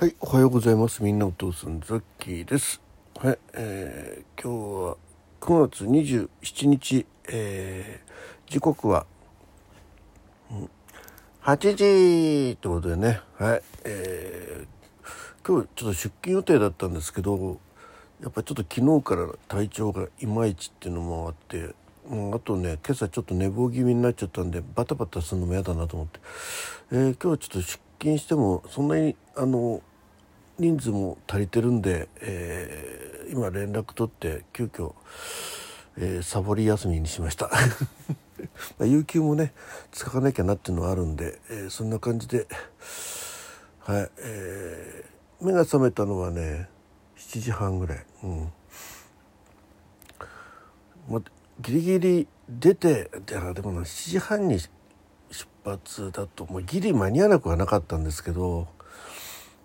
はい、おはようございます。みんなお父さん、ザッキーです。はい、えー、今日は9月27日、えー、時刻は、うん、8時ってことでね、はい、えー、今日ちょっと出勤予定だったんですけど、やっぱちょっと昨日から体調がいまいちっていうのもあって、う、あとね今朝ちょっと寝坊気味になっちゃったんでバタバタするのも嫌だなと思って、えー、今日はちょっと出勤してもそんなにあの人数も足りてるんで、えー、今連絡取って急遽、えー、サボり休みにしました。有給もね使わなきゃなっていうのはあるんで、えー、そんな感じではい、えー、目が覚めたのはね7時半ぐらい。うん、ま、ギリギリ出てでもな7時半に出発だともうギリ間に合わなくはなかったんですけど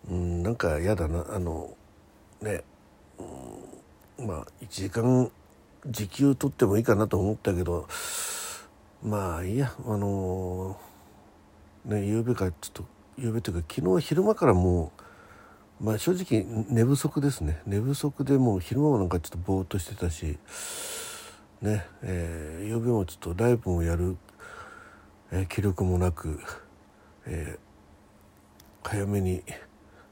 うんなんか嫌だなあのね、うん、まあ1時間時給取ってもいいかなと思ったけどまあいいやあのね夕べかちょっと夕べというか昨日昼間からもうまあ正直寝不足ですね寝不足でもう昼間もなんかちょっとぼーっとしてたしねえー、夕べもちょっとライブもやる、えー、気力もなく、えー、早めに。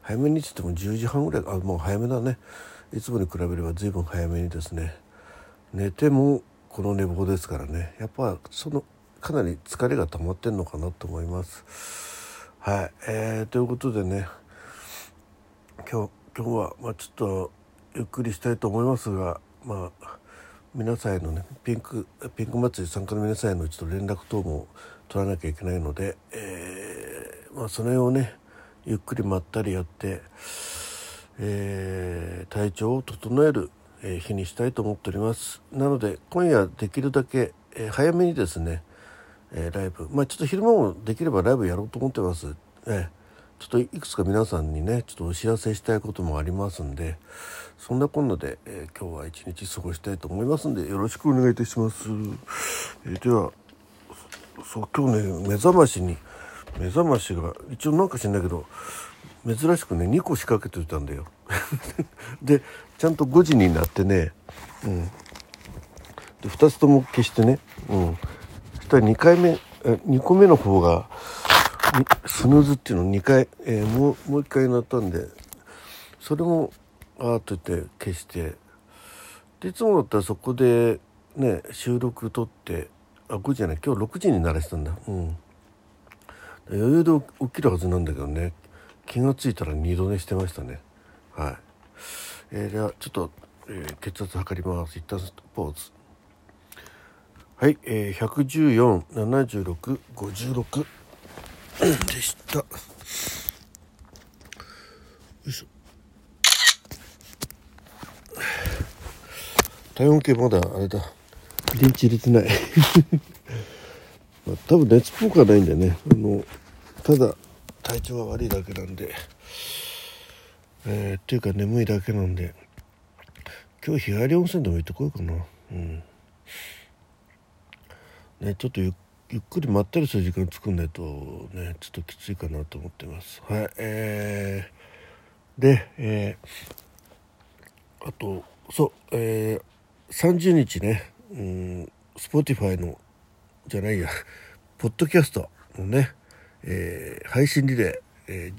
早めにって言っても10時半ぐらいあもう早めだね。いつもに比べれば随分早めにですね。寝てもこの寝坊ですからね。やっぱそのかなり疲れが溜まってんのかなと思います。はい、えー、ということでね。今日今日はまあちょっとゆっくりしたいと思いますがまあ皆さんへのねピンクピンク祭り参加の皆さんへのちょっと連絡等も取らなきゃいけないので、えー、まあその辺をねゆっくりまったりやって、えー、体調を整える日にしたいと思っております。なので今夜できるだけ、え、早めにですね、え、ライブ。まあちょっと昼間もできればライブやろうと思ってます、えちょっといくつか皆さんにねちょっとお知らせしたいこともありますんでそんなこんなで、え今日は一日過ごしたいと思いますんでよろしくお願いいたします、えではそう今日ね目覚ましに目覚ましが一応なんか知んないけど珍しくね2個仕掛けてたんだよ。でちゃんと5時になってね、うん、で2つとも消してね、うん、そしたら2回目2個目の方がスヌーズっていうの2回、えー、もうもう1回鳴ったんでそれもあーっと言って消して。でいつもだったらそこでね収録撮ってあ5時じゃない今日6時に鳴らしたんだ。うん。余裕で起きるはずなんだけどね。気が付いたら二度寝してましたね。はい、えー、ではちょっと、えー、血圧測ります。一旦ポーズ。はい、えー、1147656 でした。よいしょ。体温計まだあれだ。電池入れてない。まあ、多分熱っぽくはないんでね。あのただ体調が悪いだけなんで、えー、っていうか眠いだけなんで。今日日帰り温泉でも行ってこようかな。うん。ねちょっとゆっくりまったりする時間作んないとねちょっときついかなと思ってます。はいえー、でえー、あとそうえー、30日ね。うんスポティファイのじゃないや、ポッドキャストのね、えー、配信リレー、え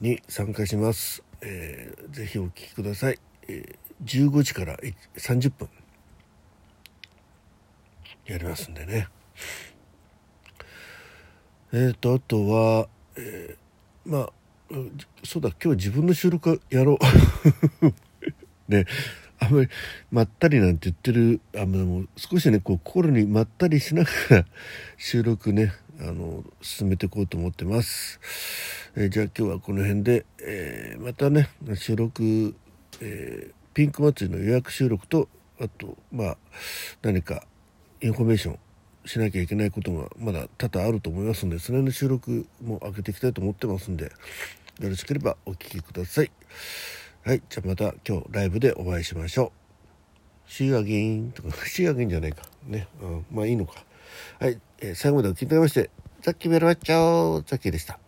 ー、に参加します。えー、ぜひお聴きください。えー、15時から30分やりますんでね。えっ、ー、と、あとは、えー、まあ、そうだ、今日自分の収録やろう。ね、あんまりまったりなんて言ってるあも少しねこう心にまったりしながら収録ねあの進めていこうと思ってます、えー、じゃあ今日はこの辺で、えー、またね収録、えー、ピンク祭りの予約収録とあとまあ何かインフォメーションしなきゃいけないことがまだ多々あると思いますのでそれの収録も開けていきたいと思ってますんでよろしければお聴きください。はい。じゃあまた今日ライブでお会いしましょう。 See again とか、see again じゃないか。ね。うん。まあいいのか。はい。えー、最後までお聞きいただきまして、ザッキーベルワッチャーザッキーでした。